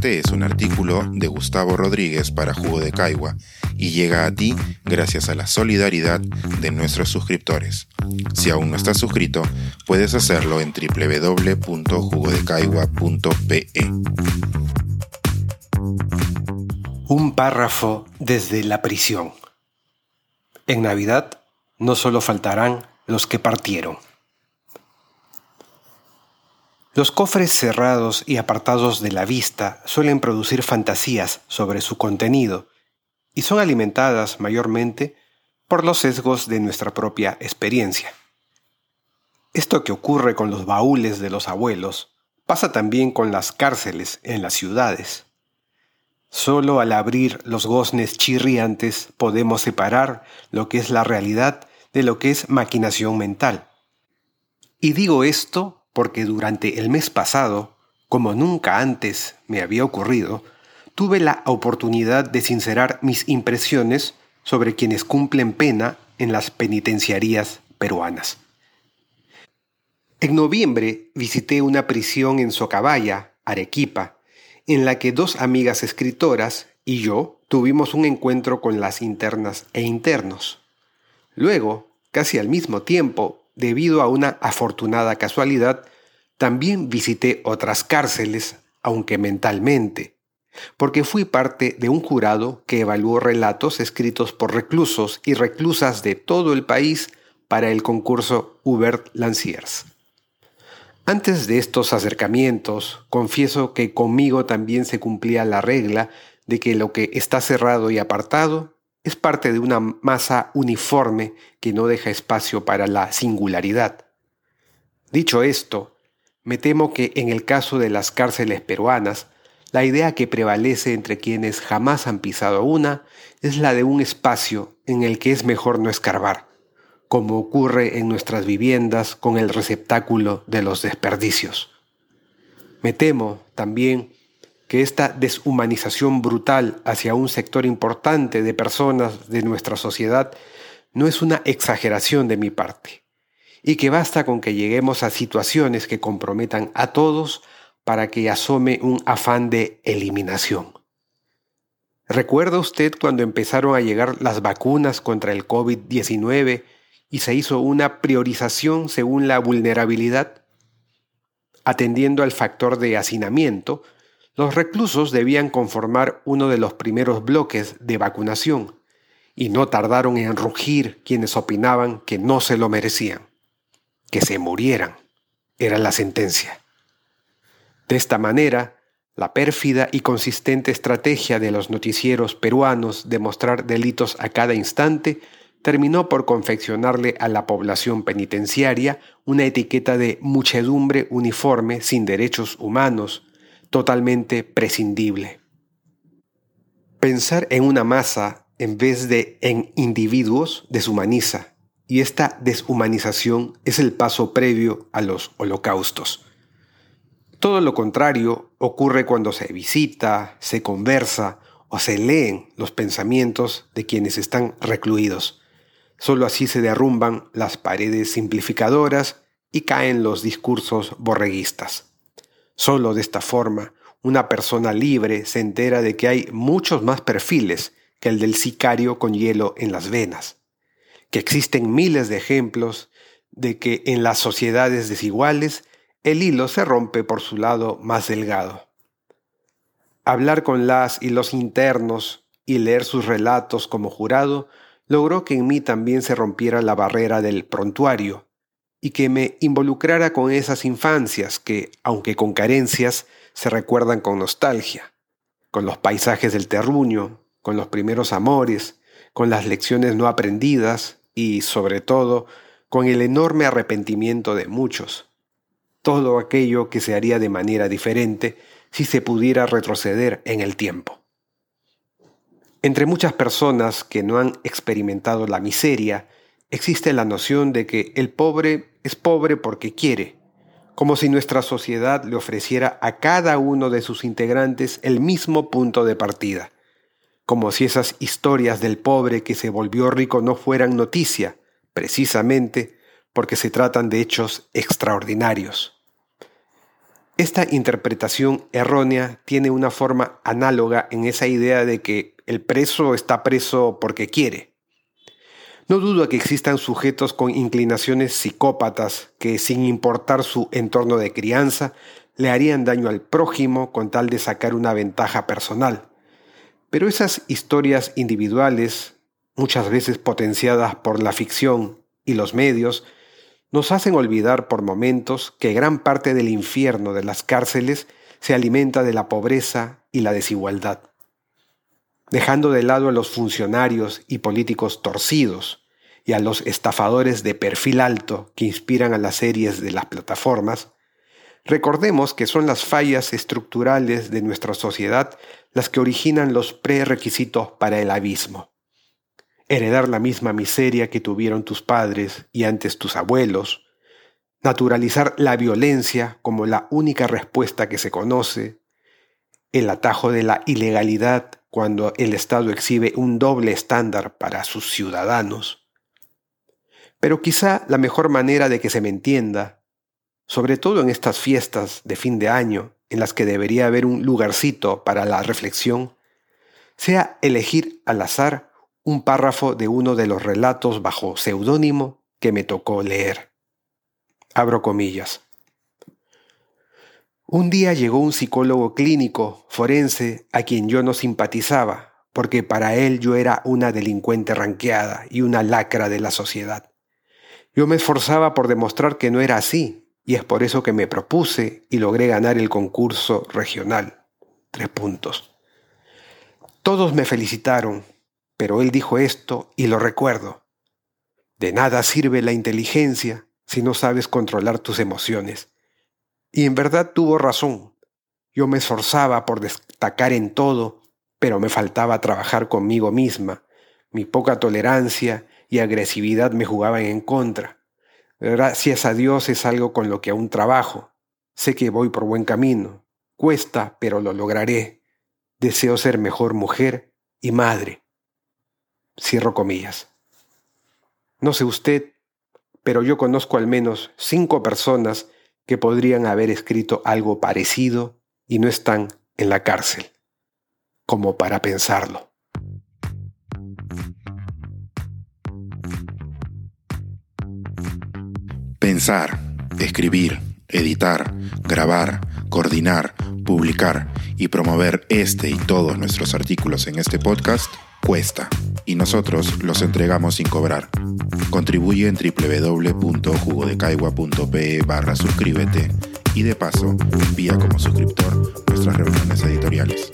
Este es un artículo de Gustavo Rodríguez para Jugo de Caigua y llega a ti gracias a la solidaridad de nuestros suscriptores. Si aún no estás suscrito, puedes hacerlo en www.jugodecaigua.pe. Un párrafo desde la prisión. En Navidad no solo faltarán los que partieron. Los cofres cerrados y apartados de la vista suelen producir fantasías sobre su contenido y son alimentadas mayormente por los sesgos de nuestra propia experiencia. Esto que ocurre con los baúles de los abuelos pasa también con las cárceles en las ciudades. Solo al abrir los goznes chirriantes podemos separar lo que es la realidad de lo que es maquinación mental. Y digo esto porque durante el mes pasado, como nunca antes me había ocurrido, tuve la oportunidad de sincerar mis impresiones sobre quienes cumplen pena en las penitenciarías peruanas. En noviembre visité una prisión en Socabaya, Arequipa, en la que dos amigas escritoras y yo tuvimos un encuentro con las internas e internos. Luego, casi al mismo tiempo, debido a una afortunada casualidad, también visité otras cárceles, aunque mentalmente, porque fui parte de un jurado que evaluó relatos escritos por reclusos y reclusas de todo el país para el concurso Hubert Lanciers. Antes de estos acercamientos, confieso que conmigo también se cumplía la regla de que lo que está cerrado y apartado es parte de una masa uniforme que no deja espacio para la singularidad. Dicho esto, me temo que en el caso de las cárceles peruanas, la idea que prevalece entre quienes jamás han pisado una es la de un espacio en el que es mejor no escarbar, como ocurre en nuestras viviendas con el receptáculo de los desperdicios. Me temo también que esta deshumanización brutal hacia un sector importante de personas de nuestra sociedad no es una exageración de mi parte, y que basta con que lleguemos a situaciones que comprometan a todos para que asome un afán de eliminación. ¿Recuerda usted cuando empezaron a llegar las vacunas contra el COVID-19 y se hizo una priorización según la vulnerabilidad? Atendiendo al factor de hacinamiento, los reclusos debían conformar uno de los primeros bloques de vacunación, y no tardaron en rugir quienes opinaban que no se lo merecían, que se murieran, era la sentencia. De esta manera, la pérfida y consistente estrategia de los noticieros peruanos de mostrar delitos a cada instante terminó por confeccionarle a la población penitenciaria una etiqueta de muchedumbre uniforme sin derechos humanos, totalmente prescindible. Pensar en una masa en vez de en individuos deshumaniza, y esta deshumanización es el paso previo a los holocaustos. Todo lo contrario ocurre cuando se visita, se conversa o se leen los pensamientos de quienes están recluidos. Solo así se derrumban las paredes simplificadoras y caen los discursos borreguistas. Solo de esta forma, una persona libre se entera de que hay muchos más perfiles que el del sicario con hielo en las venas, que existen miles de ejemplos de que en las sociedades desiguales el hilo se rompe por su lado más delgado. Hablar con las y los internos y leer sus relatos como jurado logró que en mí también se rompiera la barrera del prontuario, y que me involucrara con esas infancias que, aunque con carencias, se recuerdan con nostalgia, con los paisajes del terruño, con los primeros amores, con las lecciones no aprendidas y, sobre todo, con el enorme arrepentimiento de muchos. Todo aquello que se haría de manera diferente si se pudiera retroceder en el tiempo. Entre muchas personas que no han experimentado la miseria, existe la noción de que el pobre es pobre porque quiere, como si nuestra sociedad le ofreciera a cada uno de sus integrantes el mismo punto de partida, como si esas historias del pobre que se volvió rico no fueran noticia, precisamente porque se tratan de hechos extraordinarios. Esta interpretación errónea tiene una forma análoga en esa idea de que el preso está preso porque quiere. No dudo que existan sujetos con inclinaciones psicópatas que, sin importar su entorno de crianza, le harían daño al prójimo con tal de sacar una ventaja personal. Pero esas historias individuales, muchas veces potenciadas por la ficción y los medios, nos hacen olvidar por momentos que gran parte del infierno de las cárceles se alimenta de la pobreza y la desigualdad. Dejando de lado a los funcionarios y políticos torcidos y a los estafadores de perfil alto que inspiran a las series de las plataformas, recordemos que son las fallas estructurales de nuestra sociedad las que originan los prerequisitos para el abismo. Heredar la misma miseria que tuvieron tus padres y antes tus abuelos, naturalizar la violencia como la única respuesta que se conoce, el atajo de la ilegalidad cuando el Estado exhibe un doble estándar para sus ciudadanos. Pero quizá la mejor manera de que se me entienda, sobre todo en estas fiestas de fin de año en las que debería haber un lugarcito para la reflexión, sea elegir al azar un párrafo de uno de los relatos bajo seudónimo que me tocó leer. Abro comillas. Un día llegó un psicólogo clínico, forense, a quien yo no simpatizaba, porque para él yo era una delincuente ranqueada y una lacra de la sociedad. Yo me esforzaba por demostrar que no era así, y es por eso que me propuse y logré ganar el concurso regional. Tres puntos. Todos me felicitaron, pero él dijo esto y lo recuerdo. De nada sirve la inteligencia si no sabes controlar tus emociones. Y en verdad tuvo razón. Yo me esforzaba por destacar en todo, pero me faltaba trabajar conmigo misma. Mi poca tolerancia y agresividad me jugaban en contra. Gracias a Dios es algo con lo que aún trabajo. Sé que voy por buen camino. Cuesta, pero lo lograré. Deseo ser mejor mujer y madre. Cierro comillas. No sé usted, pero yo conozco al menos cinco personas que podrían haber escrito algo parecido y no están en la cárcel, como para pensarlo. Pensar, escribir, editar, grabar, coordinar, publicar y promover este y todos nuestros artículos en este podcast cuesta y nosotros los entregamos sin cobrar. Contribuye en www.jugodecaigua.pe barra suscríbete y de paso envía como suscriptor nuestras reuniones editoriales.